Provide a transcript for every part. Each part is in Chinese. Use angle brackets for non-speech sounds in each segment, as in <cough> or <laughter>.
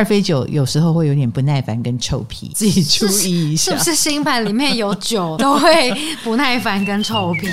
二飞酒有时候会有点不耐烦跟臭屁，自己注意一下。是不是新盘里面有酒都会不耐烦跟臭屁？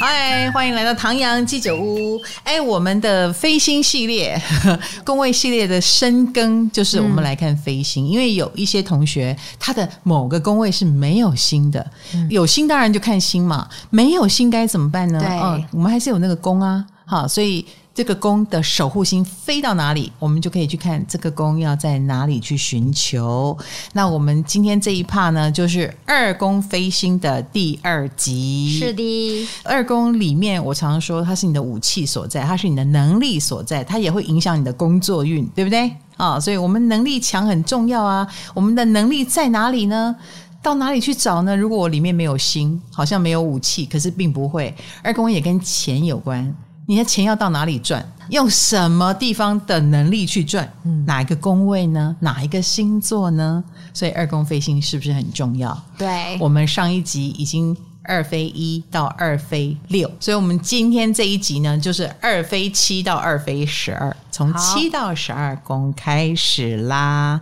嗨，欢迎来到唐阳鸡酒屋。哎，我们的飞星系列，<laughs> 工位系列的深耕，就是我们来看飞星。嗯、因为有一些同学，他的某个工位是没有星的，嗯、有星当然就看星嘛，没有星该怎么办呢？对、哦，我们还是有那个宫啊，好，所以。这个宫的守护星飞到哪里，我们就可以去看这个宫要在哪里去寻求。那我们今天这一 part 呢，就是二宫飞星的第二集。是的，二宫里面，我常常说它是你的武器所在，它是你的能力所在，它也会影响你的工作运，对不对？啊，所以我们能力强很重要啊。我们的能力在哪里呢？到哪里去找呢？如果我里面没有星，好像没有武器，可是并不会。二宫也跟钱有关。你的钱要到哪里赚？用什么地方的能力去赚？嗯，哪一个宫位呢？哪一个星座呢？所以二宫飞星是不是很重要？对，我们上一集已经二飞一到二飞六，所以我们今天这一集呢，就是二飞七到二飞十二，从七到十二宫开始啦。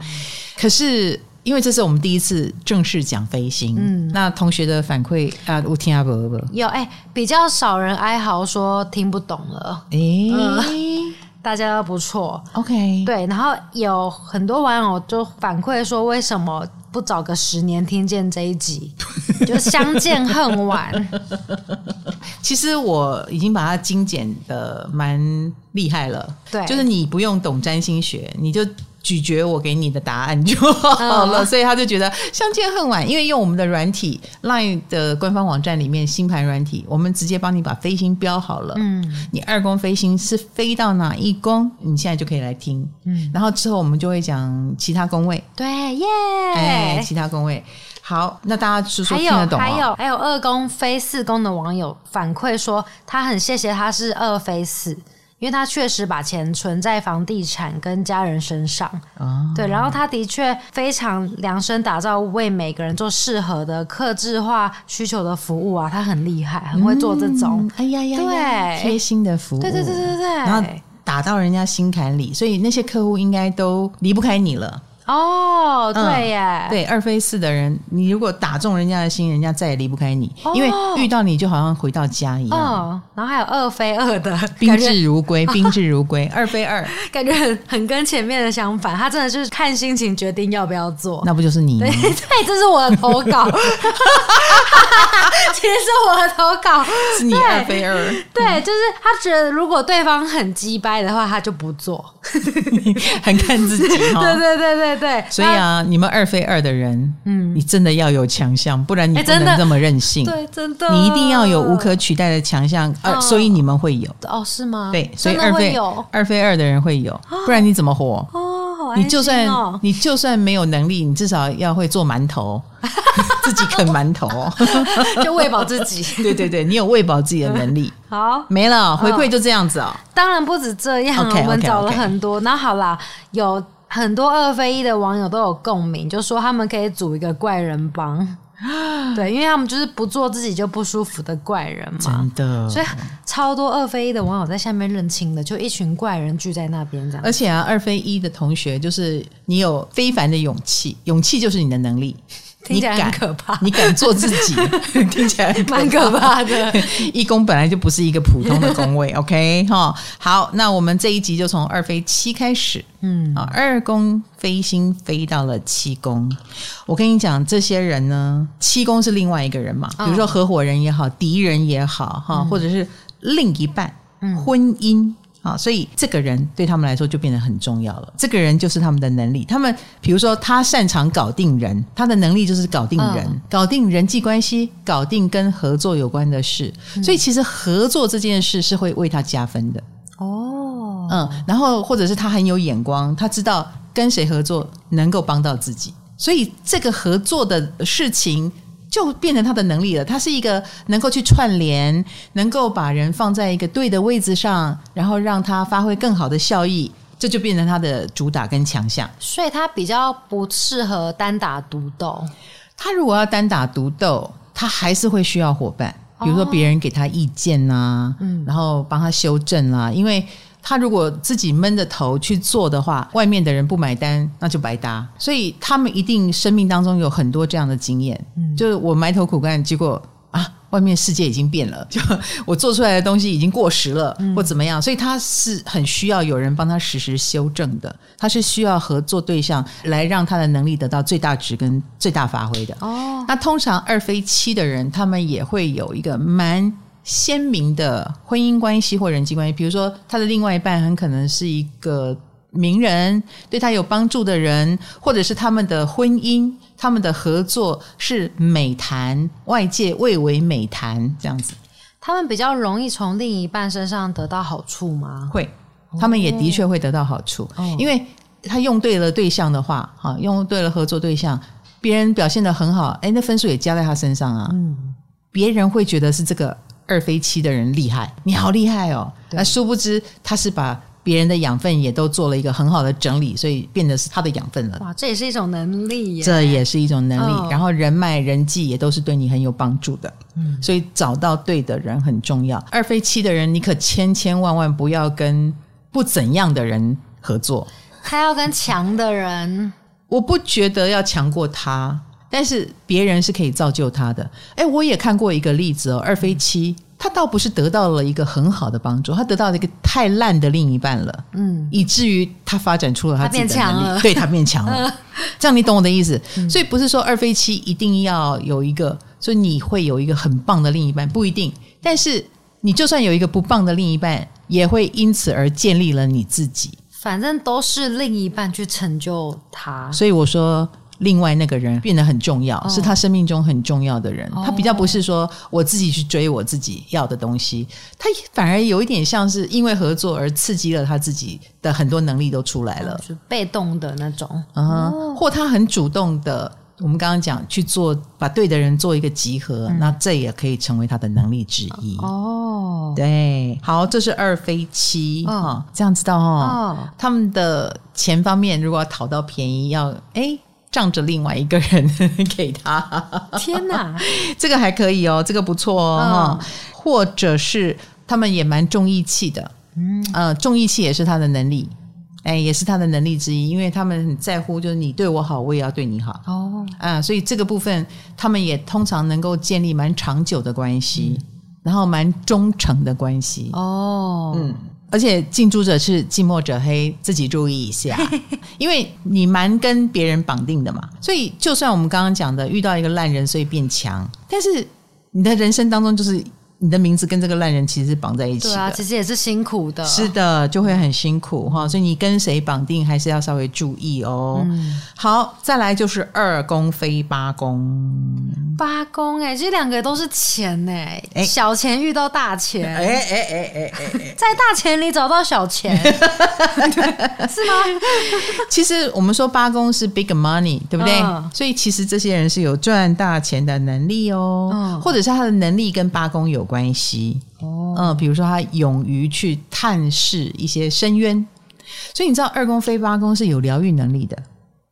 可是。因为这是我们第一次正式讲飞行，嗯，那同学的反馈啊，我听不不有哎、欸，比较少人哀嚎说听不懂了，哎、欸嗯，大家都不错，OK，对，然后有很多网友就反馈说，为什么不早个十年听见这一集，<laughs> 就相见恨晚。其实我已经把它精简的蛮厉害了，对，就是你不用懂占星学，你就。咀嚼我给你的答案就好了，嗯、所以他就觉得相见恨晚。因为用我们的软体 LINE 的官方网站里面星盘软体，我们直接帮你把飞星标好了。嗯，你二宫飞星是飞到哪一宫，你现在就可以来听。嗯，然后之后我们就会讲其他宫位。对耶，哎，其他宫位。好，那大家是说听得懂吗？还有还有还有二宫飞四宫的网友反馈说，他很谢谢他是二飞四。因为他确实把钱存在房地产跟家人身上，哦、对，然后他的确非常量身打造，为每个人做适合的克制化需求的服务啊，他很厉害，很会做这种，嗯、哎呀呀，对，贴心的服务，对对对对对，然后打到人家心坎里，所以那些客户应该都离不开你了。哦，对耶，对二飞四的人，你如果打中人家的心，人家再也离不开你，因为遇到你就好像回到家一样。哦，然后还有二飞二的，宾至如归，<laughs> 宾至如归，二飞二，感觉很很跟前面的相反，他真的就是看心情决定要不要做。那不就是你吗？对，<laughs> 对，这是我的投稿，<laughs> 其实是我的投稿，是你二飞二，对，就是他觉得如果对方很鸡掰的话，他就不做，很看自己，对对对对。对，<laughs> 所以啊，你们二非二的人，嗯，你真的要有强项，不然你不能这么任性。对，真的，你一定要有无可取代的强项，呃，所以你们会有。哦，是吗？对，所以二非二非二的人会有，不然你怎么活？哦，好，你就算你就算没有能力，你至少要会做馒头，<laughs> 自己啃馒头，<laughs> 就喂饱自己。对对对，你有喂饱自己的能力。好，没了，回馈就这样子哦。当然不止这样，我们找了很多。那好啦，有。很多二非一的网友都有共鸣，就说他们可以组一个怪人帮，<gasps> 对，因为他们就是不做自己就不舒服的怪人嘛，真的，所以超多二非一的网友在下面认亲的，就一群怪人聚在那边这样。而且啊，二非一的同学就是你有非凡的勇气，勇气就是你的能力。听起来很可怕，你敢，你敢做自己，<laughs> 听起来蛮可怕的。<laughs> 一宫本来就不是一个普通的宫位，OK <laughs> 哈。好，那我们这一集就从二飞七开始，嗯，啊，二宫飞星飞到了七宫。我跟你讲，这些人呢，七宫是另外一个人嘛，比如说合伙人也好，敌人也好，哈，或者是另一半，嗯婚姻。啊，所以这个人对他们来说就变得很重要了。这个人就是他们的能力。他们比如说，他擅长搞定人，他的能力就是搞定人，嗯、搞定人际关系，搞定跟合作有关的事。所以其实合作这件事是会为他加分的。哦，嗯，然后或者是他很有眼光，他知道跟谁合作能够帮到自己，所以这个合作的事情。就变成他的能力了。他是一个能够去串联，能够把人放在一个对的位置上，然后让他发挥更好的效益，这就变成他的主打跟强项。所以他比较不适合单打独斗。他如果要单打独斗，他还是会需要伙伴。比如说别人给他意见呐、啊，嗯，然后帮他修正啦、啊，因为他如果自己闷着头去做的话，外面的人不买单，那就白搭。所以他们一定生命当中有很多这样的经验，嗯，就是我埋头苦干，结果啊。外面世界已经变了，<laughs> 就我做出来的东西已经过时了，嗯、或怎么样，所以他是很需要有人帮他实时修正的，他是需要合作对象来让他的能力得到最大值跟最大发挥的。哦，那通常二飞七的人，他们也会有一个蛮鲜明的婚姻关系或人际关系，比如说他的另外一半很可能是一个名人，对他有帮助的人，或者是他们的婚姻。他们的合作是美谈，外界蔚为美谈这样子。他们比较容易从另一半身上得到好处吗？会，他们也的确会得到好处，哦、因为他用对了对象的话，哈，用对了合作对象，别人表现得很好，哎，那分数也加在他身上啊。嗯，别人会觉得是这个二飞七的人厉害，你好厉害哦。那殊不知他是把。别人的养分也都做了一个很好的整理，所以变得是他的养分了。哇，这也是一种能力耶！这也是一种能力。哦、然后人脉、人际也都是对你很有帮助的。嗯，所以找到对的人很重要。二飞七的人，你可千千万万不要跟不怎样的人合作。他要跟强的人，我不觉得要强过他，但是别人是可以造就他的。哎，我也看过一个例子哦，二飞七。他倒不是得到了一个很好的帮助，他得到了一个太烂的另一半了，嗯，以至于他发展出了他自己的能力，他对他变强了。<laughs> 这样你懂我的意思？嗯、所以不是说二飞七一定要有一个，所以你会有一个很棒的另一半，不一定。但是你就算有一个不棒的另一半，也会因此而建立了你自己。反正都是另一半去成就他，所以我说。另外那个人变得很重要，哦、是他生命中很重要的人。哦、他比较不是说我自己去追我自己要的东西，他反而有一点像是因为合作而刺激了他自己的很多能力都出来了，哦、就被动的那种。嗯，哦、或他很主动的，我们刚刚讲去做，把对的人做一个集合，嗯、那这也可以成为他的能力之一。哦，对，好，这是二飞七啊、哦，这样知道哈。哦，他们的钱方面如果要讨到便宜要，要哎。仗着另外一个人 <laughs> 给他，天哪，<laughs> 这个还可以哦，这个不错哦，嗯、或者是他们也蛮重义气的，嗯，呃，重义气也是他的能力，哎，也是他的能力之一，因为他们很在乎，就是你对我好，我也要对你好，哦，啊，所以这个部分他们也通常能够建立蛮长久的关系，嗯、然后蛮忠诚的关系，哦，嗯。而且近朱者赤，近墨者黑，自己注意一下，<laughs> 因为你蛮跟别人绑定的嘛，所以就算我们刚刚讲的遇到一个烂人，所以变强，但是你的人生当中就是。你的名字跟这个烂人其实是绑在一起的，对啊，其实也是辛苦的，是的，就会很辛苦哈。所以你跟谁绑定，还是要稍微注意哦。嗯、好，再来就是二宫非八宫，八宫哎，这两个都是钱哎，诶小钱遇到大钱，哎哎哎哎哎，在大钱里找到小钱，<laughs> 是吗？其实我们说八宫是 big money，对不对？嗯、所以其实这些人是有赚大钱的能力哦，嗯、或者是他的能力跟八宫有。关系。哦，嗯，比如说他勇于去探视一些深渊，所以你知道二宫飞八宫是有疗愈能力的，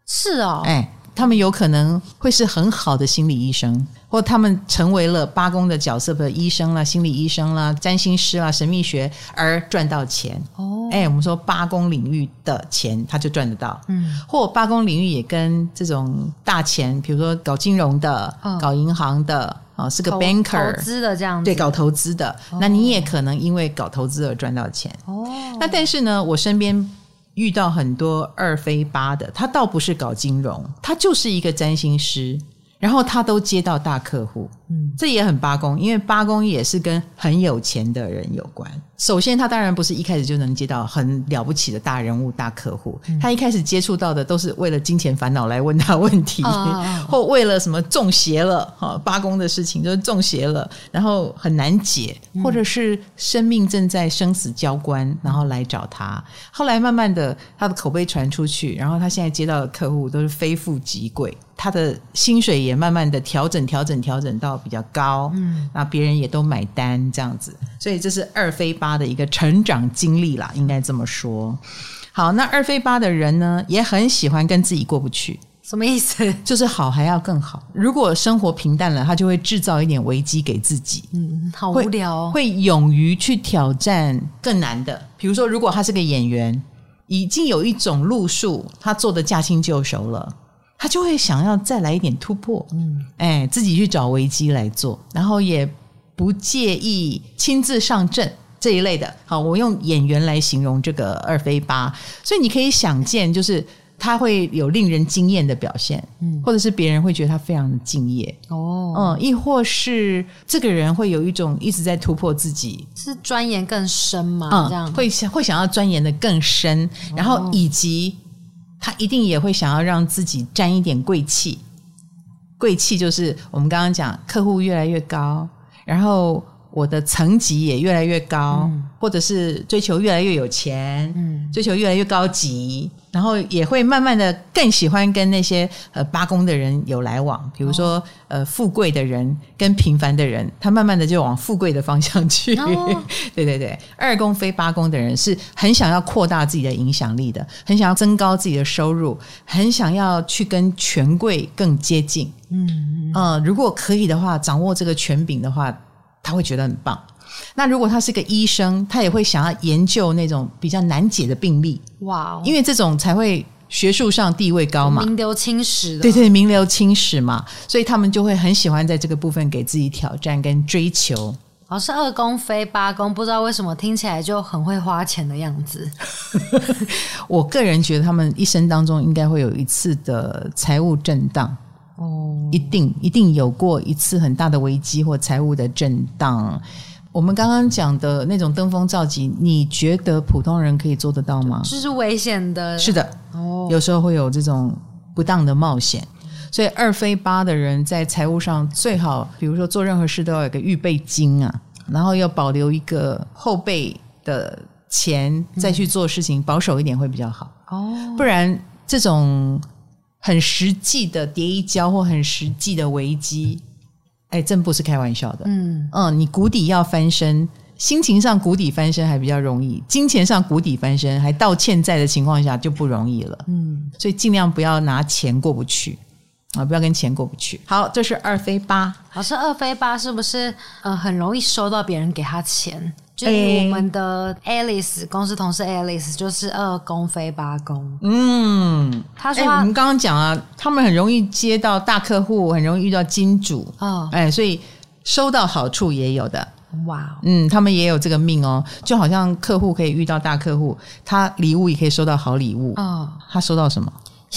是哦，哎，他们有可能会是很好的心理医生，或他们成为了八宫的角色的医生啦、心理医生啦、占星师啦、神秘学而赚到钱。哦，哎，我们说八宫领域的钱他就赚得到，嗯，或八宫领域也跟这种大钱，比如说搞金融的、哦、搞银行的。哦，是个 banker 投资的这样子，对，搞投资的，哦、那你也可能因为搞投资而赚到钱。哦，那但是呢，我身边遇到很多二非八的，他倒不是搞金融，他就是一个占星师。然后他都接到大客户，嗯，这也很八公，因为八公也是跟很有钱的人有关。首先，他当然不是一开始就能接到很了不起的大人物、大客户，嗯、他一开始接触到的都是为了金钱烦恼来问他问题，哦、<laughs> 或为了什么中邪了，哈，八公的事情就是中邪了，然后很难解，或者是生命正在生死交关，然后来找他。后来慢慢的，他的口碑传出去，然后他现在接到的客户都是非富即贵。他的薪水也慢慢的调整、调整、调整到比较高，嗯，那别人也都买单这样子，所以这是二飞八的一个成长经历啦，应该这么说。好，那二飞八的人呢，也很喜欢跟自己过不去，什么意思？就是好还要更好。如果生活平淡了，他就会制造一点危机给自己。嗯，好无聊哦。会，会勇于去挑战更难的。比如说，如果他是个演员，已经有一种路数，他做的驾轻就熟了，他就会想要再来一点突破。嗯，哎，自己去找危机来做，然后也不介意亲自上阵这一类的。好，我用演员来形容这个二飞八，所以你可以想见，就是。他会有令人惊艳的表现，嗯，或者是别人会觉得他非常的敬业哦，嗯，亦或是这个人会有一种一直在突破自己，是钻研更深吗？嗯，这样会想会想要钻研的更深，然后以及他一定也会想要让自己沾一点贵气，贵气就是我们刚刚讲客户越来越高，然后。我的层级也越来越高，嗯、或者是追求越来越有钱，嗯，追求越来越高级，然后也会慢慢的更喜欢跟那些呃八宫的人有来往，比如说、哦、呃富贵的人跟平凡的人，他慢慢的就往富贵的方向去。哦、<laughs> 对对对，二宫非八宫的人是很想要扩大自己的影响力的，很想要增高自己的收入，很想要去跟权贵更接近。嗯嗯、呃，如果可以的话，掌握这个权柄的话。他会觉得很棒。那如果他是个医生，他也会想要研究那种比较难解的病例。哇 Wow，因为这种才会学术上地位高嘛，名留青史的。对对，名留青史嘛，所以他们就会很喜欢在这个部分给自己挑战跟追求。哦，是二宫非八宫，不知道为什么听起来就很会花钱的样子。<laughs> 我个人觉得他们一生当中应该会有一次的财务震荡。哦，一定一定有过一次很大的危机或财务的震荡。我们刚刚讲的那种登峰造极，你觉得普通人可以做得到吗？这是危险的。是的，哦，有时候会有这种不当的冒险。所以二非八的人在财务上最好，比如说做任何事都要有个预备金啊，然后要保留一个后备的钱再去做事情，嗯、保守一点会比较好。哦，不然这种。很实际的叠一跤或很实际的危机，哎，真不是开玩笑的。嗯嗯，你谷底要翻身，心情上谷底翻身还比较容易，金钱上谷底翻身还到欠债的情况下就不容易了。嗯，所以尽量不要拿钱过不去啊，不要跟钱过不去。好，这是二飞八。老师，二飞八是不是呃很容易收到别人给他钱？就是我们的 Alice、欸、公司同事 Alice 就是二宫非八宫。嗯，他说我们刚刚讲啊，他们很容易接到大客户，很容易遇到金主。哦，哎，所以收到好处也有的。哇，嗯，他们也有这个命哦，就好像客户可以遇到大客户，他礼物也可以收到好礼物。哦，他收到什么？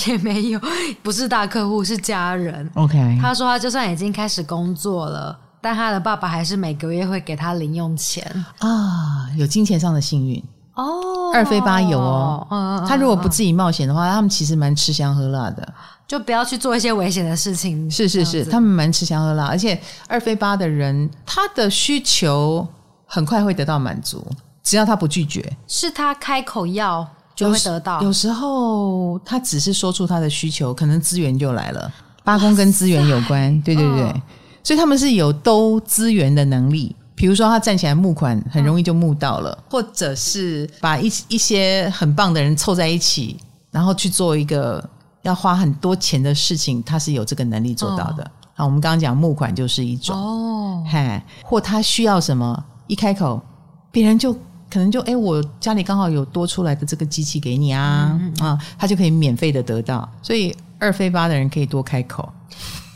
也没有，不是大客户，是家人。OK，他说他就算已经开始工作了。但他的爸爸还是每个月会给他零用钱啊，有金钱上的幸运哦。二非八有哦，嗯、他如果不自己冒险的话，他们其实蛮吃香喝辣的，就不要去做一些危险的事情。是是是，他们蛮吃香喝辣，而且二非八的人，他的需求很快会得到满足，只要他不拒绝，是他开口要就会得到。有时候他只是说出他的需求，可能资源就来了。八宫跟资源有关，塞对对对。哦所以他们是有兜资源的能力，比如说他站起来募款，很容易就募到了，嗯、或者是把一一些很棒的人凑在一起，然后去做一个要花很多钱的事情，他是有这个能力做到的。哦、好，我们刚刚讲募款就是一种哦，嘿，或他需要什么，一开口，别人就可能就哎，我家里刚好有多出来的这个机器给你啊，啊，他就可以免费的得到。所以二非八的人可以多开口。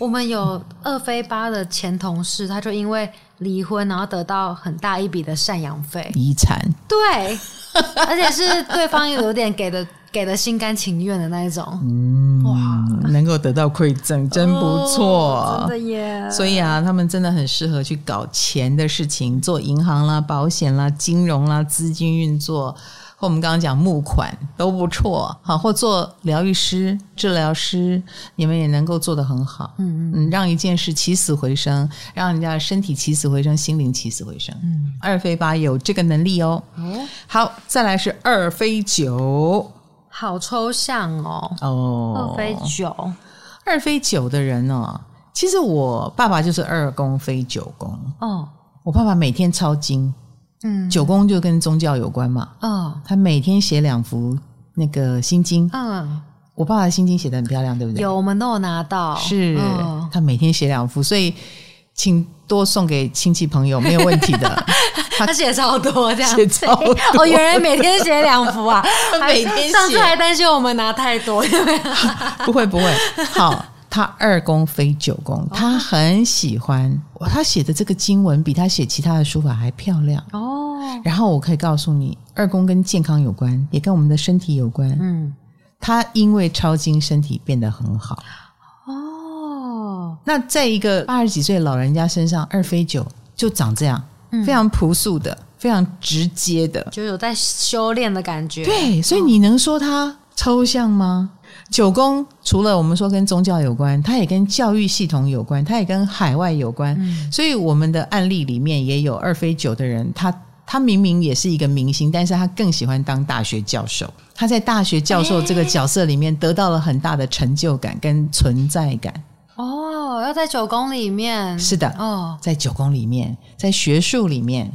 我们有二飞八的前同事，他就因为离婚，然后得到很大一笔的赡养费遗产。对，而且是对方有点给的，给的心甘情愿的那一种。嗯，哇，能够得到馈赠，真不错，哦，真的耶！所以啊，他们真的很适合去搞钱的事情，做银行啦、保险啦、金融啦、资金运作。我们刚刚讲募款都不错，好，或做疗愈师、治疗师，你们也能够做得很好，嗯嗯，让一件事起死回生，让人家身体起死回生，心灵起死回生，嗯，二飞八有这个能力哦。哦，好，再来是二飞九，好抽象哦。哦，二飞九，二飞九的人哦，其实我爸爸就是二宫飞九宫，哦，我爸爸每天抄经。嗯，九宫就跟宗教有关嘛。嗯，他每天写两幅那个心经。嗯，我爸爸的心经写的很漂亮，对不对？有，我们都有拿到。是，嗯、他每天写两幅，所以请多送给亲戚朋友，没有问题的。<laughs> 他写超多，这样写超多。哦，原来每天写两幅啊！<laughs> 每天写。上次还担心我们拿太多，有没有？<laughs> 不会不会。好，他二宫非九宫，他很喜欢他写的这个经文，比他写其他的书法还漂亮哦。然后我可以告诉你，二宫跟健康有关，也跟我们的身体有关。嗯，他因为抄经，身体变得很好。哦，那在一个八十几岁的老人家身上，二非九就长这样。非常朴素的，非常直接的，就有在修炼的感觉。对，所以你能说他抽象吗？九宫除了我们说跟宗教有关，它也跟教育系统有关，它也跟海外有关。嗯、所以我们的案例里面也有二飞九的人，他他明明也是一个明星，但是他更喜欢当大学教授。他在大学教授这个角色里面得到了很大的成就感跟存在感。哦，要在九宫里面，是的，哦，在九宫里面，在学术里面，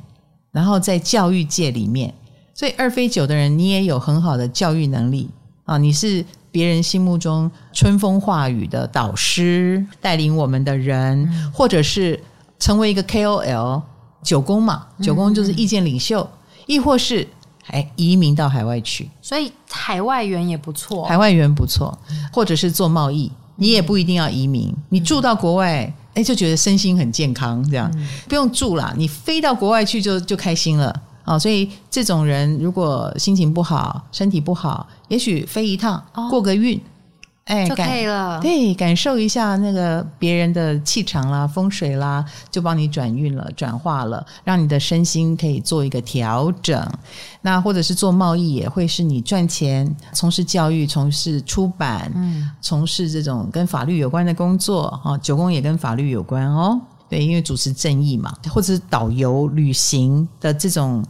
然后在教育界里面，所以二飞九的人，你也有很好的教育能力啊！你是别人心目中春风化雨的导师，带领我们的人，嗯、或者是成为一个 KOL，九宫嘛，九宫就是意见领袖，嗯、亦或是哎移民到海外去，所以海外缘也不错，海外缘不错，或者是做贸易。你也不一定要移民，你住到国外，哎，就觉得身心很健康，这样。不用住啦，你飞到国外去就就开心了。啊！所以这种人如果心情不好、身体不好，也许飞一趟过个运。哎，就可以了。对，感受一下那个别人的气场啦、风水啦，就帮你转运了、转化了，让你的身心可以做一个调整。那或者是做贸易，也会是你赚钱；从事教育、从事出版、嗯，从事这种跟法律有关的工作，哈，九宫也跟法律有关哦。对，因为主持正义嘛，或者是导游、旅行的这种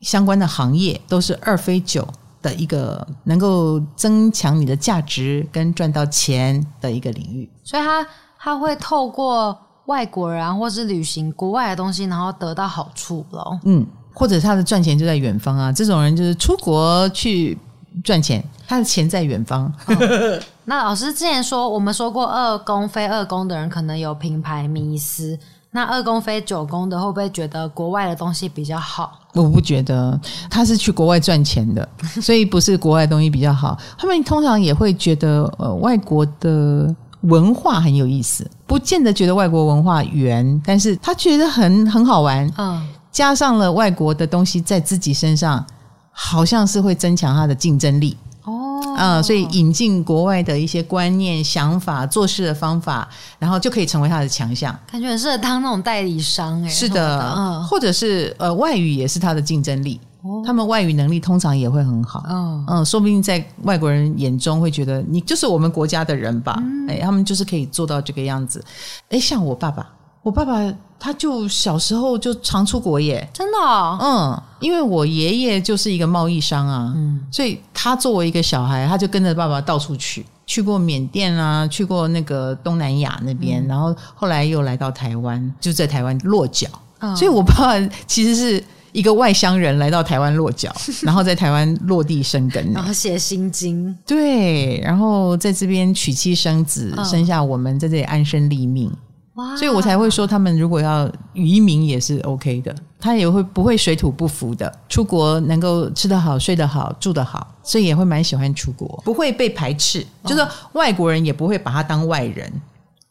相关的行业，都是二飞九。的一个能够增强你的价值跟赚到钱的一个领域，所以他他会透过外国人啊，或是旅行国外的东西，然后得到好处咯。嗯，或者他的赚钱就在远方啊，这种人就是出国去赚钱，他的钱在远方。哦、那老师之前说，我们说过二宫非二宫的人可能有品牌迷思。那二宫飞九宫的会不会觉得国外的东西比较好？我不觉得，他是去国外赚钱的，所以不是国外的东西比较好。他们通常也会觉得，呃，外国的文化很有意思，不见得觉得外国文化圆，但是他觉得很很好玩。嗯，加上了外国的东西在自己身上，好像是会增强他的竞争力。啊、嗯，所以引进国外的一些观念、想法、做事的方法，然后就可以成为他的强项。感觉很适合当那种代理商哎、欸。是的，嗯，或者是呃，外语也是他的竞争力。哦，他们外语能力通常也会很好。嗯嗯，说不定在外国人眼中会觉得你就是我们国家的人吧？哎、嗯，他们就是可以做到这个样子。哎，像我爸爸。我爸爸他就小时候就常出国耶，真的哦？嗯，因为我爷爷就是一个贸易商啊，嗯，所以他作为一个小孩，他就跟着爸爸到处去，去过缅甸啊，去过那个东南亚那边，嗯，然后后来又来到台湾，就在台湾落脚。嗯，所以我爸爸其实是一个外乡人来到台湾落脚，<laughs> 然后在台湾落地生根，然后写心经，对，然后在这边娶妻生子，嗯，生下我们，在这里安身立命。所以我才会说，他们如果要移民也是 OK 的，他也会不会水土不服的，出国能够吃得好、睡得好、住得好，所以也会蛮喜欢出国，不会被排斥，哦、就是外国人也不会把他当外人。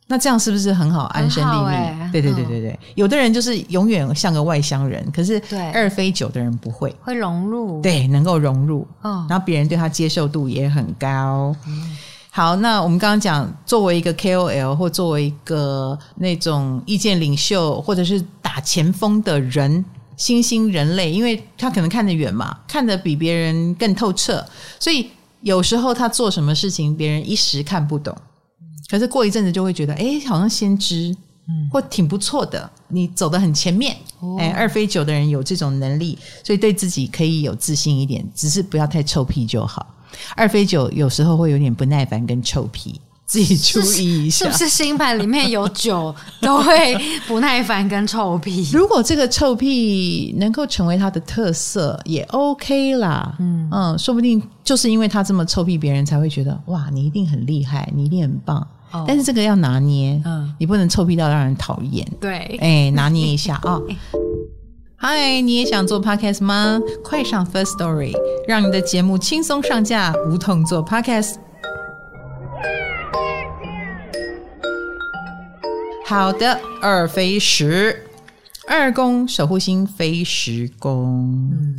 那这样是不是很好安身立命？欸、对对对对对，嗯、有的人就是永远像个外乡人，可是二非九的人不会，会融入，对，能够融入，嗯，然后别人对他接受度也很高。嗯好，那我们刚刚讲，作为一个 KOL 或作为一个那种意见领袖，或者是打前锋的人，新兴人类，因为他可能看得远嘛，看得比别人更透彻，所以有时候他做什么事情，别人一时看不懂，可是过一阵子就会觉得，哎，好像先知，或挺不错的，你走得很前面，哎，二飞九的人有这种能力，所以对自己可以有自信一点，只是不要太臭屁就好。二飞酒有时候会有点不耐烦跟臭屁，<laughs> 自己注意一下，是不是？新盘里面有酒都会不耐烦跟臭屁？如果这个臭屁能够成为他的特色，也 OK 啦。嗯嗯，说不定就是？因为他这么臭屁，别人才会觉得哇，你一定很厉害，你一定很棒。哦、但是这个要拿捏，嗯，你不能臭屁到让人讨厌。对，哎，拿捏一下啊。嗨，你也想做 Podcast 吗？快上 First Story，让你的节目轻松上架，无痛做 Podcast。好的，二飞十，二宫守护星飞十宫，嗯，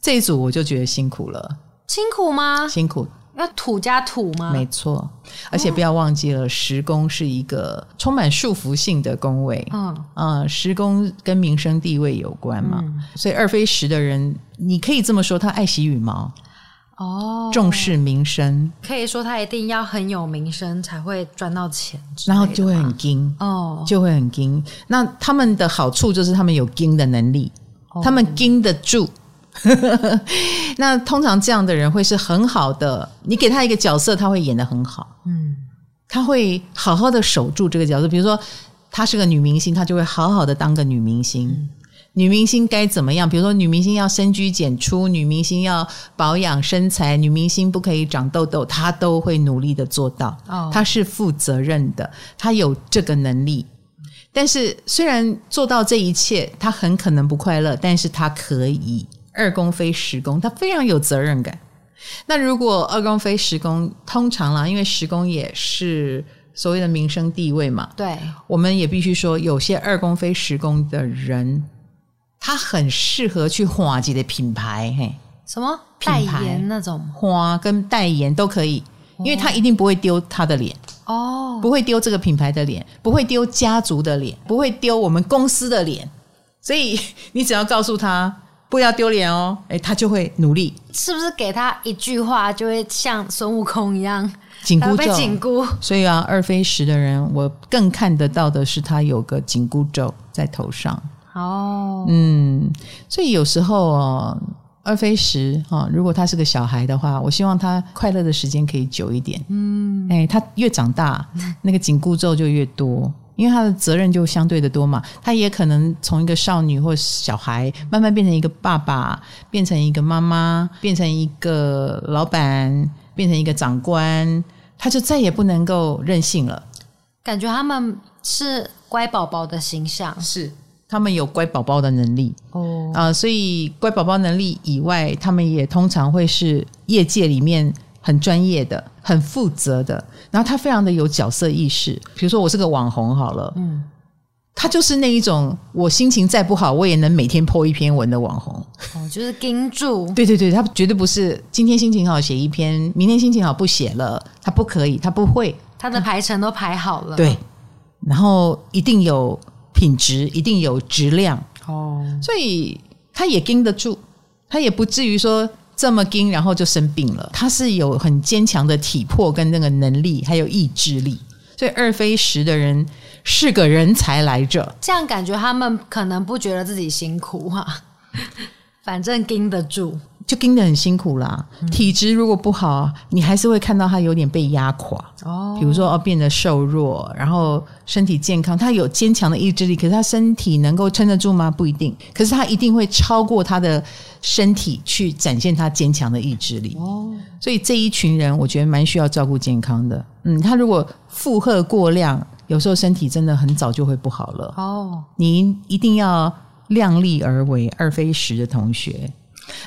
这一组我就觉得辛苦了，辛苦吗？辛苦，要土加土吗？没错，而且不要忘记了，十宫是一个充满束缚性的宫位，嗯嗯，十宫跟民生地位有关嘛，嗯，所以二飞十的人，你可以这么说，他爱惜羽毛。哦，重视民生，可以说他一定要很有名声才会赚到钱，然后就会很精哦，就会很精。那他们的好处就是他们有精的能力，哦、他们精得住。<laughs> 那通常这样的人会是很好的，你给他一个角色，他会演得很好。嗯，他会好好的守住这个角色。比如说，她是个女明星，她就会好好的当个女明星。嗯女明星该怎么样？比如说，女明星要深居简出，女明星要保养身材，女明星不可以长痘痘，她都会努力的做到。哦，她是负责任的，她有这个能力。但是，虽然做到这一切，她很可能不快乐，但是她可以。二宫非十宫，他非常有责任感。那如果二宫非十宫，通常啦，因为十宫也是所谓的名声地位嘛，对，我们也必须说，有些二宫非十宫的人。他很适合去花季的品牌，嘿，什么？代言那种？花跟代言都可以，因为他一定不会丢他的脸哦，不会丢这个品牌的脸，不会丢家族的脸，不会丢我们公司的脸，所以 <laughs> 你只要告诉他不要丢脸哦，诶，他就会努力。是不是给他一句话就会像孙悟空一样紧箍咒？被紧箍。所以啊，二飞十的人，我更看得到的是他有个紧箍咒在头上。哦，嗯，所以有时候哦，二飞十哈，如果他是个小孩的话，我希望他快乐的时间可以久一点。嗯，哎，他越长大，那个紧箍咒就越多，因为他的责任就相对的多嘛。他也可能从一个少女或小孩，慢慢变成一个爸爸，变成一个妈妈，变成一个老板，变成一个长官，他就再也不能够任性了。感觉他们是乖宝宝的形象，是。他们有乖宝宝的能力哦，啊、呃，所以乖宝宝能力以外，他们也通常会是业界里面很专业的、很负责的。然后他非常的有角色意识。比如说，我是个网红好了，嗯，他就是那一种，我心情再不好，我也能每天 po 一篇文的网红。哦，就是盯住。对对对，他绝对不是今天心情好写一篇，明天心情好不写了，他不可以，他不会，他的排程都排好了。对，然后一定有。品质一定有质量哦，所以他也盯得住，他也不至于说这么硬，然后就生病了。他是有很坚强的体魄跟那个能力，还有意志力。所以二非十的人是个人才来着。这样感觉他们可能不觉得自己辛苦哈、<laughs> 反正盯得住。就盯得很辛苦啦，体质如果不好，你还是会看到他有点被压垮哦。比如说哦，变得瘦弱，然后身体健康，他有坚强的意志力，可是他身体能够撑得住吗？不一定。可是他一定会超过他的身体去展现他坚强的意志力哦。所以这一群人，我觉得蛮需要照顾健康的。嗯，他如果负荷过量，有时候身体真的很早就会不好了哦。你一定要量力而为，二非十的同学。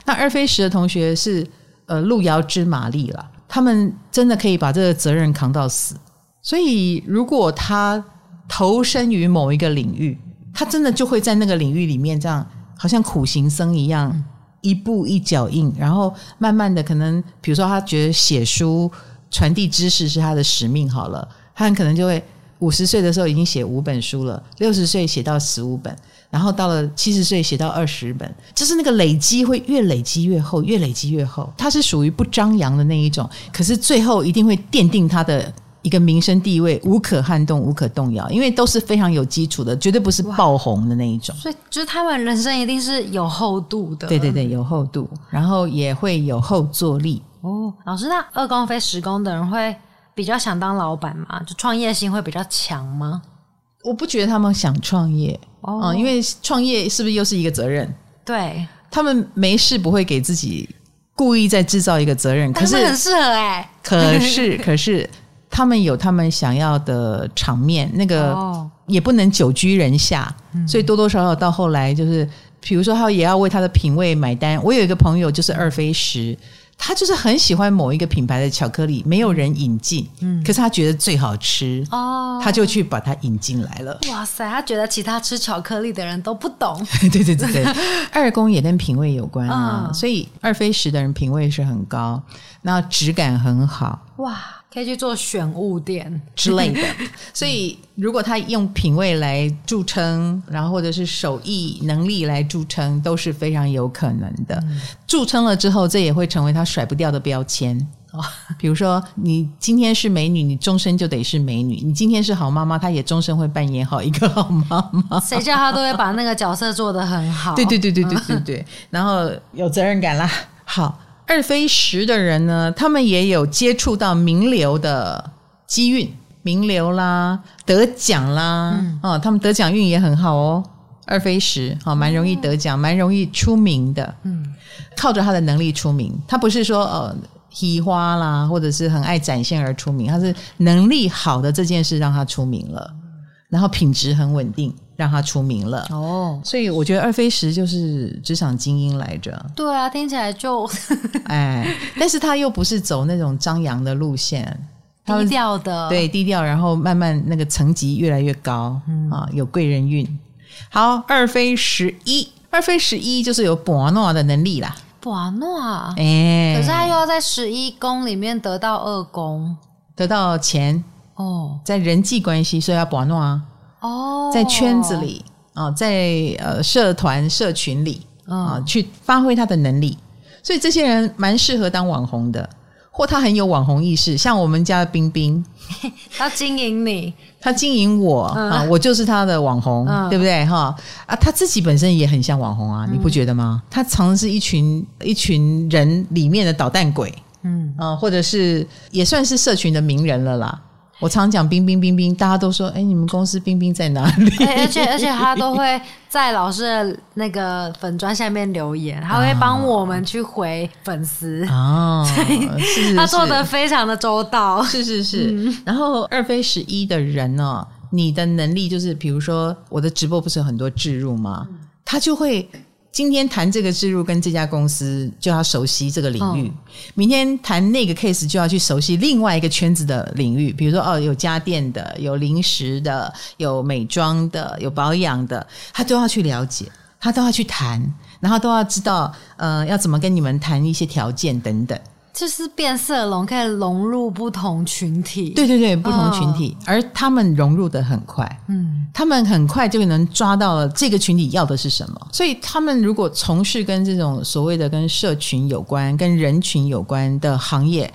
那二飞石的同学是呃路遥知马力了，他们真的可以把这个责任扛到死。所以如果他投身于某一个领域，他真的就会在那个领域里面这样，好像苦行僧一样，一步一脚印，然后慢慢的可能，比如说他觉得写书传递知识是他的使命，好了，他很可能就会五十岁的时候已经写五本书了，六十岁写到十五本。然后到了七十岁写到二十本，就是那个累积会越累积越厚，越累积越厚。他是属于不张扬的那一种，可是最后一定会奠定他的一个名声地位，无可撼动、无可动摇，因为都是非常有基础的，绝对不是爆红的那一种。所以，就是他们人生一定是有厚度的。对对对，有厚度，然后也会有后坐力。哦，老师，那二宫非十宫的人会比较想当老板吗？就创业心会比较强吗？我不觉得他们想创业哦、嗯，因为创业是不是又是一个责任？对，他们没事不会给自己故意再制造一个责任，可是很适合哎、欸。可是 <laughs> 可是他们有他们想要的场面，那个也不能久居人下，哦、所以多多少少到后来就是，比如说他也要为他的品味买单。我有一个朋友就是二非时。他就是很喜欢某一个品牌的巧克力，没有人引进，嗯，可是他觉得最好吃哦，他就去把它引进来了。哇塞，他觉得其他吃巧克力的人都不懂。对对对对，<laughs> 二宫也跟品味有关啊，嗯、所以二非食的人品味是很高，那质感很好。哇。可以去做选物店之类的，<laughs> 所以如果他用品味来著称，然后或者是手艺能力来著称，都是非常有可能的。嗯、著称了之后，这也会成为他甩不掉的标签。<laughs> 哦，比如说你今天是美女，你终身就得是美女；你今天是好妈妈，她也终身会扮演好一个好妈妈。谁叫她都会把那个角色做得很好？<laughs> 对对对对对对对，然后有责任感啦。好。二非十的人呢，他们也有接触到名流的机运，名流啦，得奖啦，嗯、哦，他们得奖运也很好哦。二非十，好、哦，蛮容易得奖，蛮容易出名的。嗯，靠着他的能力出名，他不是说呃，喜花啦，或者是很爱展现而出名，他是能力好的这件事让他出名了，然后品质很稳定。让他出名了。哦，所以我觉得二飞十就是职场精英来着。对啊，听起来就 <laughs> 哎，但是他又不是走那种张扬的路线，<laughs> 低调的，对，低调，然后慢慢那个层级越来越高，嗯。啊，有贵人运。好，二飞十一，二飞十一就是有博诺的能力啦，博诺，哎，可是他又要在十一宫里面得到二宫，得到钱。哦，在人际关系，所以要博诺啊。哦，在圈子里啊，在呃社团社群里啊，去发挥他的能力，所以这些人蛮适合当网红的，或他很有网红意识，像我们家的冰冰，<laughs> 他经营你，他经营我啊，我就是他的网红，对不对？哈？啊，他自己本身也很像网红啊，你不觉得吗？他常常是一群一群人里面的捣蛋鬼，嗯。啊，或者是也算是社群的名人了啦。我常讲冰冰冰冰，大家都说，哎，你们公司冰冰在哪里？而且而且他都会在老师的那个粉砖下面留言，他会帮我们去回粉丝 <laughs> 哦。他做的非常的周到，是是是。嗯、然后二非十一的人呢、哦，你的能力就是，比如说我的直播不是有很多置入吗？他就会。今天谈这个制入跟这家公司就要熟悉这个领域，哦、明天谈那个 case 就要去熟悉另外一个圈子的领域，比如说哦，有家电的，有零食的，有美妆的，有保养的，他都要去了解，他都要去谈，然后都要知道呃要怎么跟你们谈一些条件等等。就是变色龙可以融入不同群体，对对对，不同群体，哦、而他们融入的很快，嗯，他们很快就能抓到了这个群体要的是什么，所以他们如果从事跟这种所谓的跟社群有关、跟人群有关的行业，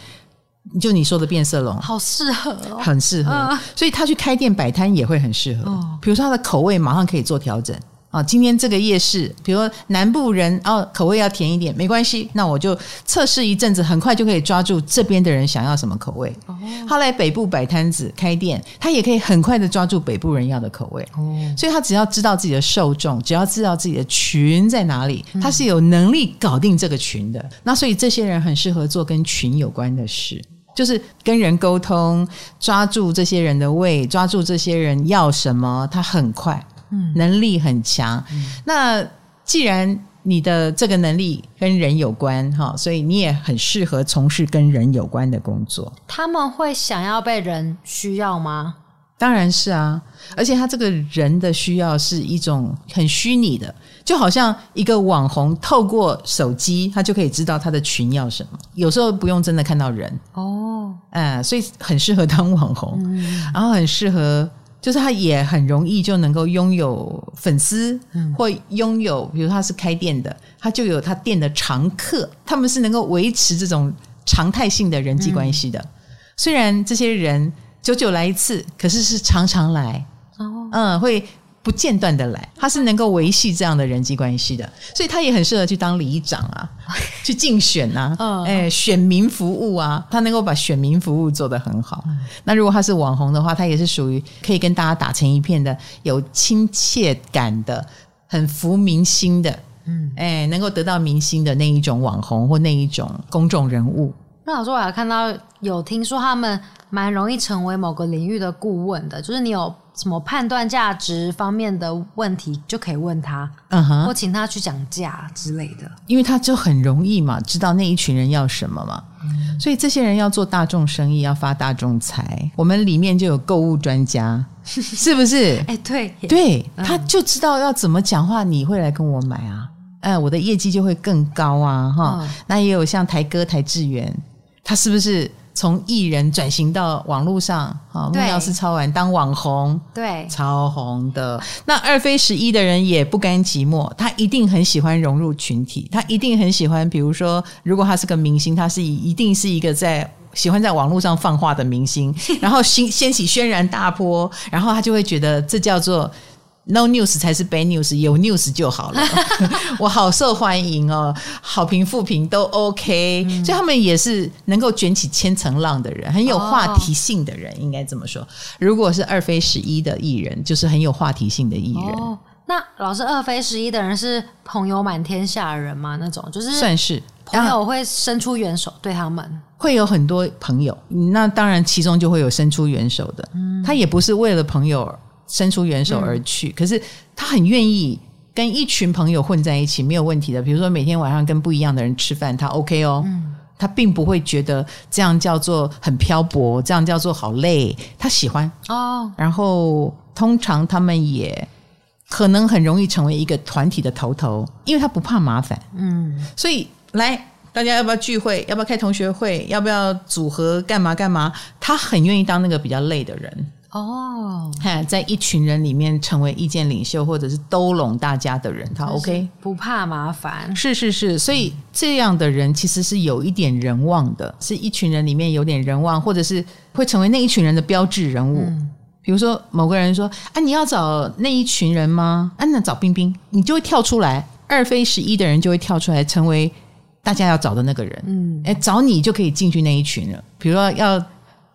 就你说的变色龙，好适合哦，很适合，嗯、所以他去开店摆摊也会很适合，哦、比如说他的口味马上可以做调整。啊，今天这个夜市，比如说南部人哦，口味要甜一点，没关系，那我就测试一阵子，很快就可以抓住这边的人想要什么口味。哦，他来北部摆摊子开店，他也可以很快的抓住北部人要的口味。哦，所以他只要知道自己的受众，只要知道自己的群在哪里，他是有能力搞定这个群的。嗯，那所以这些人很适合做跟群有关的事，就是跟人沟通，抓住这些人的胃，抓住这些人要什么，他很快。嗯，能力很强。嗯、那既然你的这个能力跟人有关哈，所以你也很适合从事跟人有关的工作。他们会想要被人需要吗？当然是啊，而且他这个人的需要是一种很虚拟的，就好像一个网红透过手机，他就可以知道他的群要什么。有时候不用真的看到人哦，嗯，所以很适合当网红，嗯、然后很适合。就是他也很容易就能够拥有粉丝，或拥有，比如他是开店的，他就有他店的常客，他们是能够维持这种常态性的人际关系的。嗯、虽然这些人久久来一次，可是是常常来，哦，嗯，会不间断的来，他是能够维系这样的人际关系的，所以他也很适合去当里长啊，<laughs> 去竞选啊，哎，选民服务啊，他能够把选民服务做得很好。那如果他是网红的话，他也是属于可以跟大家打成一片的，有亲切感的，很服民心的，嗯，哎，能够得到民心的那一种网红或那一种公众人物。那老师，我还看到有听说他们蛮容易成为某个领域的顾问的，就是你有。什么判断价值方面的问题就可以问他，嗯哼，或请他去讲价之类的，因为他就很容易嘛，知道那一群人要什么嘛，嗯、所以这些人要做大众生意，要发大众财，我们里面就有购物专家，<laughs> 是不是？哎、欸，对，对，他就知道要怎么讲话，你会来跟我买啊，哎，我的业绩就会更高啊，哈，嗯、那也有像台哥台志远，他是不是？从艺人转型到网络上，啊，木曜是超玩当网红，对，超红的。那二非十一的人也不甘寂寞，他一定很喜欢融入群体，他一定很喜欢，比如说，如果他是个明星，他是一定是一个在喜欢在网络上放话的明星，然后掀掀起轩然大波，然后他就会觉得这叫做。No news 才是 bad news，有 news 就好了。<laughs> 我好受欢迎哦，好评负评都 OK，嗯，所以他们也是能够卷起千层浪的人，很有话题性的人，哦，应该这么说。如果是二非十一的艺人，就是很有话题性的艺人。哦，那老师二非十一的人是朋友满天下的人吗？那种就是算是朋友会伸出援手对他们，会有很多朋友。那当然其中就会有伸出援手的，嗯，他也不是为了朋友。伸出援手而去，嗯、可是他很愿意跟一群朋友混在一起，没有问题的。比如说每天晚上跟不一样的人吃饭，他 OK 哦，嗯、他并不会觉得这样叫做很漂泊，这样叫做好累，他喜欢哦。然后通常他们也可能很容易成为一个团体的头头，因为他不怕麻烦，嗯。所以来，大家要不要聚会？要不要开同学会？要不要组合？干嘛干嘛？他很愿意当那个比较累的人。哦，哈，在一群人里面成为意见领袖，或者是兜拢大家的人，他 OK，不怕麻烦，是是是，所以这样的人其实是有一点人望的，是一群人里面有点人望，或者是会成为那一群人的标志人物。嗯、比如说某个人说：“啊，你要找那一群人吗？啊，那找冰冰，你就会跳出来，二非十一的人就会跳出来，成为大家要找的那个人。嗯，哎，找你就可以进去那一群了。比如说要。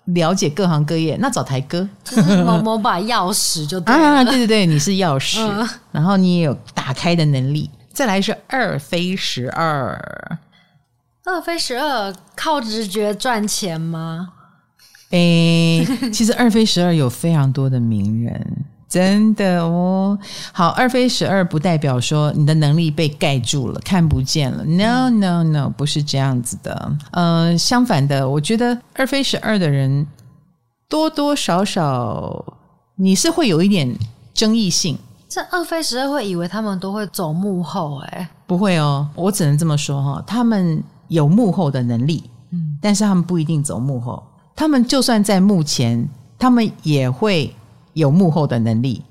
了解各行各业，那找台哥，就是某某把钥匙就对了啊，对对对，你是钥匙，嗯、然后你也有打开的能力。再来是二飞十二，二飞十二靠直觉赚钱吗？诶，其实二飞十二有非常多的名人。真的哦，好，二非十二不代表说你的能力被盖住了，看不见了。No No No，不是这样子的。呃，相反的，我觉得二非十二的人多多少少你是会有一点争议性。这二非十二会以为他们都会走幕后，哎，不会哦，我只能这么说哈，他们有幕后的能力，嗯，但是他们不一定走幕后。他们就算在幕前，他们也会。有幕后的能力，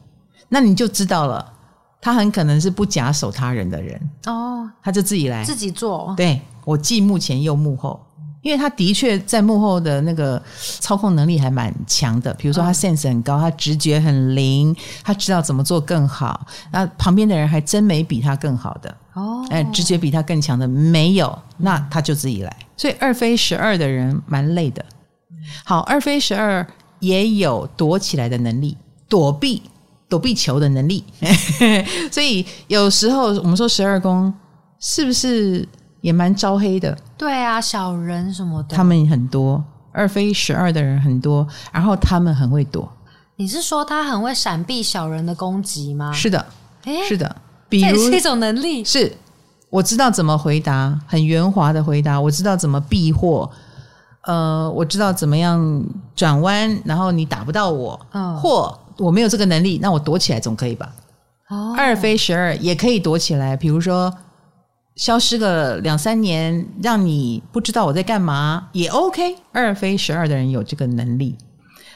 那你就知道了，他很可能是不假手他人的人哦，他就自己来自己做。对，我既幕前又幕后，因为他的确在幕后的那个操控能力还蛮强的。比如说他 sense 很高，他直觉很灵，他知道怎么做更好。那旁边的人还真没比他更好的哦，哎，直觉比他更强的没有，那他就自己来。所以二非十二的人蛮累的。好，二非十二。也有躲起来的能力，躲避躲避球的能力，<laughs> 所以有时候我们说十二宫是不是也蛮招黑的？对啊，小人什么的，他们很多，二非十二的人很多，然后他们很会躲。你是说他很会闪避小人的攻击吗？是的，诶是的，比如一种能力，是我知道怎么回答，很圆滑的回答，我知道怎么避祸。呃，我知道怎么样转弯，然后你打不到我，哦、或我没有这个能力，那我躲起来总可以吧？哦，二非十二也可以躲起来，比如说消失个两三年，让你不知道我在干嘛也 OK。二非十二的人有这个能力，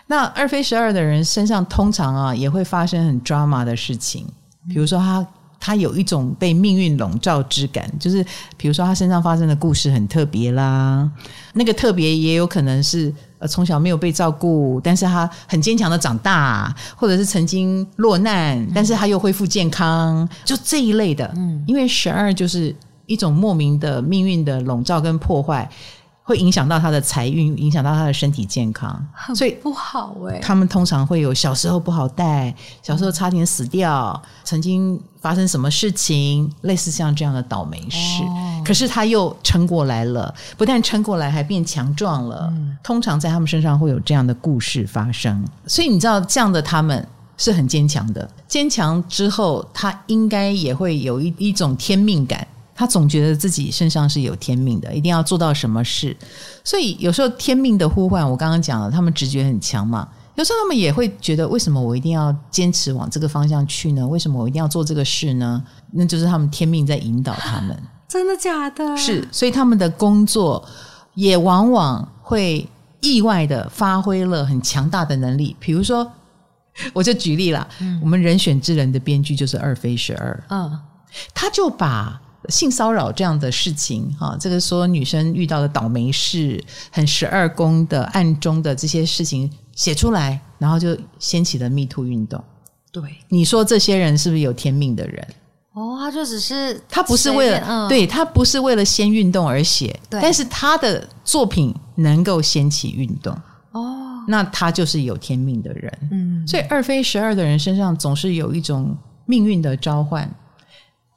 那二非十二的人身上通常啊也会发生很 drama 的事情，比如说他他有一种被命运笼罩之感，就是比如说他身上发生的故事很特别啦，那个特别也有可能是呃从小没有被照顾，但是他很坚强的长大，或者是曾经落难，但是他又恢复健康，就这一类的。嗯，因为十二就是一种莫名的命运的笼罩跟破坏。会影响到他的财运，影响到他的身体健康，所以不好哎。他们通常会有小时候不好带，小时候差点死掉，曾经发生什么事情，类似像这样的倒霉事。哦、可是他又撑过来了，不但撑过来，还变强壮了。嗯、通常在他们身上会有这样的故事发生，所以你知道，这样的他们是很坚强的。坚强之后，他应该也会有一一种天命感。他总觉得自己身上是有天命的，一定要做到什么事。所以有时候天命的呼唤，我刚刚讲了，他们直觉很强嘛。有时候他们也会觉得，为什么我一定要坚持往这个方向去呢？为什么我一定要做这个事呢？那就是他们天命在引导他们。<laughs> 真的假的？是，所以他们的工作也往往会意外的发挥了很强大的能力。比如说，<laughs> 我就举例啦，嗯、我们人选之人的编剧就是二飞十二，嗯，他就把。性骚扰这样的事情，哈，这个说女生遇到的倒霉事，很十二宫的暗中的这些事情写出来，然后就掀起了 Me Too 运动。对，你说这些人是不是有天命的人？哦，他就只是他不是为了，嗯、对他不是为了先运动而写，对但是他的作品能够掀起运动。哦，那他就是有天命的人。嗯，所以二飞十二的人身上总是有一种命运的召唤。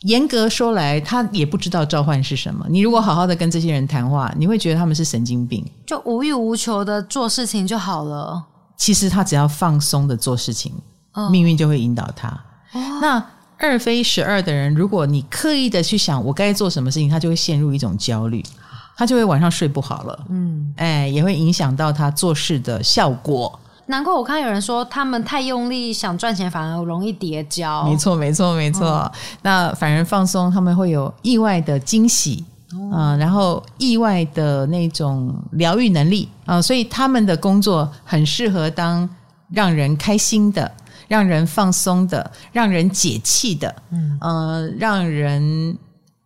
严格说来，他也不知道召唤是什么。你如果好好的跟这些人谈话，你会觉得他们是神经病，就无欲无求的做事情就好了。其实他只要放松的做事情，哦、命运就会引导他。哦、那二飞十二的人，如果你刻意的去想我该做什么事情，他就会陷入一种焦虑，<gasps> 他就会晚上睡不好了。嗯，哎，也会影响到他做事的效果。难怪我看有人说，他们太用力想赚钱，反而容易跌跤。没错，没错，没错。嗯、那反而放松，他们会有意外的惊喜啊、哦呃，然后意外的那种疗愈能力啊、呃，所以他们的工作很适合当让人开心的、让人放松的、让人解气的，嗯，呃，让人。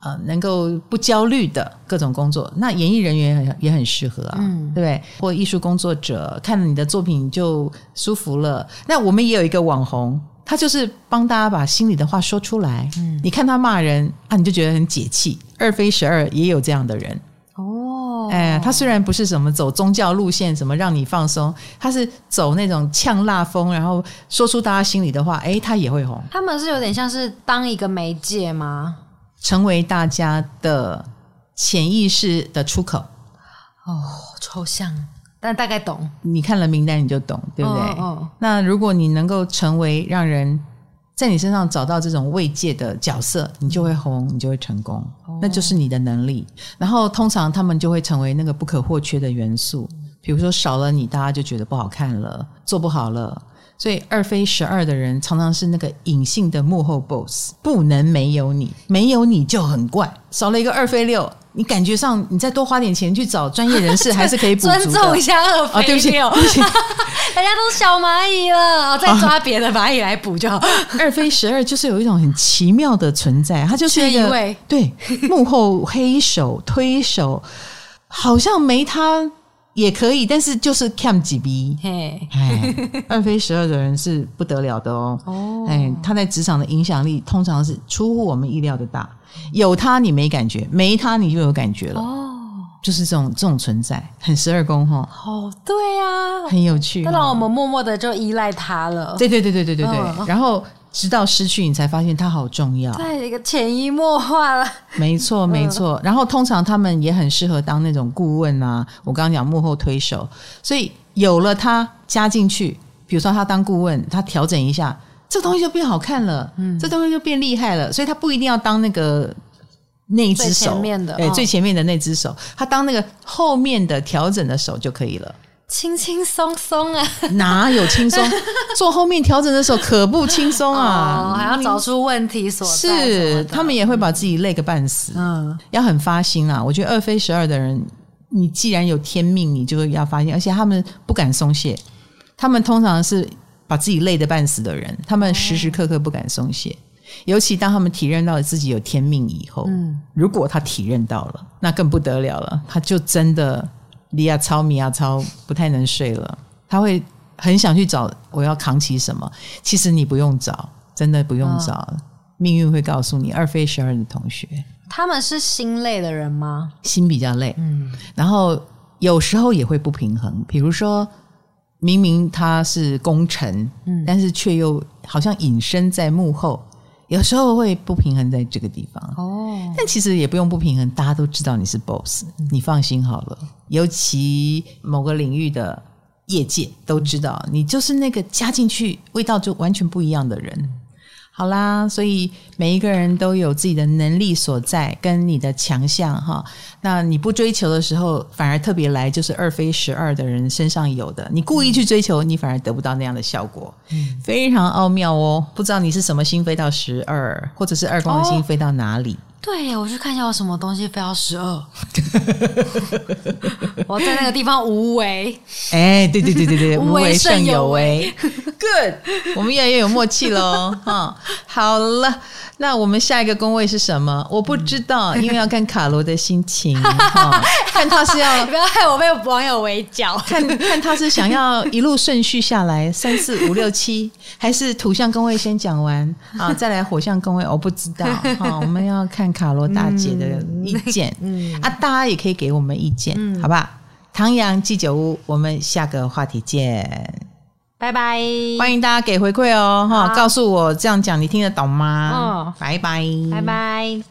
呃，能够不焦虑的各种工作，那演艺人员也很也很适合啊，嗯、对不对？或艺术工作者看了你的作品就舒服了。那我们也有一个网红，他就是帮大家把心里的话说出来。嗯，你看他骂人啊，你就觉得很解气。二飞十二也有这样的人哦。哎，他虽然不是什么走宗教路线，什么让你放松，他是走那种呛辣风，然后说出大家心里的话，哎，他也会红。他们是有点像是当一个媒介吗？成为大家的潜意识的出口哦，抽象，但大概懂。你看了名单你就懂，对不对？哦，哦。那如果你能够成为让人在你身上找到这种慰藉的角色，你就会红，你就会成功，哦，那就是你的能力。然后通常他们就会成为那个不可或缺的元素。比如说少了你，大家就觉得不好看了，做不好了。所以二飞十二的人常常是那个隐性的幕后 boss，不能没有你，没有你就很怪。少了一个二飞六，你感觉上你再多花点钱去找专业人士，还是可以补足的。<laughs> 尊重一下二飞六，哦，对不起，对大 <laughs> 家都是小蚂蚁了，再抓别的蚂蚁来补就好。二飞十二就是有一种很奇妙的存在，他就是一个一对幕后黑手推手，好像没他。也可以，但是就是 cam 几 B，嘿，二飞十二的人是不得了的哦。哦，哎，他在职场的影响力通常是出乎我们意料的大。有他你没感觉，没他你就有感觉了。哦，就是这种这种存在，很十二宫哈。哦，对啊，很有趣。那让我们默默的就依赖他了。对对对对对对对。嗯、然后。直到失去你才发现它好重要，对，一个潜移默化了。没错，没错。然后通常他们也很适合当那种顾问啊，我刚刚讲幕后推手，所以有了他加进去，比如说他当顾问，他调整一下，这东西就变好看了，嗯，这东西就变厉害了。所以他不一定要当那个那一只手，对，最前面的那只手，他当那个后面的调整的手就可以了。轻轻松松啊，哪有轻松？<laughs> 做后面调整的时候可不轻松啊，哦，还要找出问题所在。是，他们也会把自己累个半死。嗯，要很发心啊。我觉得二飞十二的人，你既然有天命，你就要发心，而且他们不敢松懈。他们通常是把自己累得半死的人，他们时时刻刻不敢松懈。尤其当他们体认到自己有天命以后，嗯，如果他体认到了，那更不得了了，他就真的离啊超米亚超不太能睡了，他会很想去找我要扛起什么。其实你不用找，真的不用找，哦、命运会告诉你。二飞十二的同学，他们是心累的人吗？心比较累，嗯，然后有时候也会不平衡，比如说。明明他是功臣，嗯，但是却又好像隐身在幕后，有时候会不平衡在这个地方。哦，但其实也不用不平衡，大家都知道你是 boss，你放心好了。尤其某个领域的业界都知道，你就是那个加进去味道就完全不一样的人。好啦，所以每一个人都有自己的能力所在，跟你的强项哈。那你不追求的时候，反而特别来，就是二飞十二的人身上有的。你故意去追求，你反而得不到那样的效果，嗯，非常奥妙哦。不知道你是什么星飞到十二，或者是二宫的星飞到哪里？哦对，我去看一下有什么东西非要十二。<laughs> 我在那个地方无为。哎，对对对对对，无为胜有为。Good，我们越来越有默契喽。哈，好了。那我们下一个工位是什么？我不知道，嗯、因为要看卡罗的心情，<laughs> 哦、看他是要 <laughs> 不要害我被网友围剿，看看他是想要 <laughs> 一路顺序下来三四五六七，还是土象工位先讲完啊，再来火象工位？我不知道，哈、哦，我们要看卡罗大姐的意见，啊，大家也可以给我们意见，嗯、好吧？唐阳鸡酒屋，我们下个话题见。拜拜！欢迎大家给回馈哦，哈，告诉我这样讲你听得懂吗？哦，拜拜，拜拜。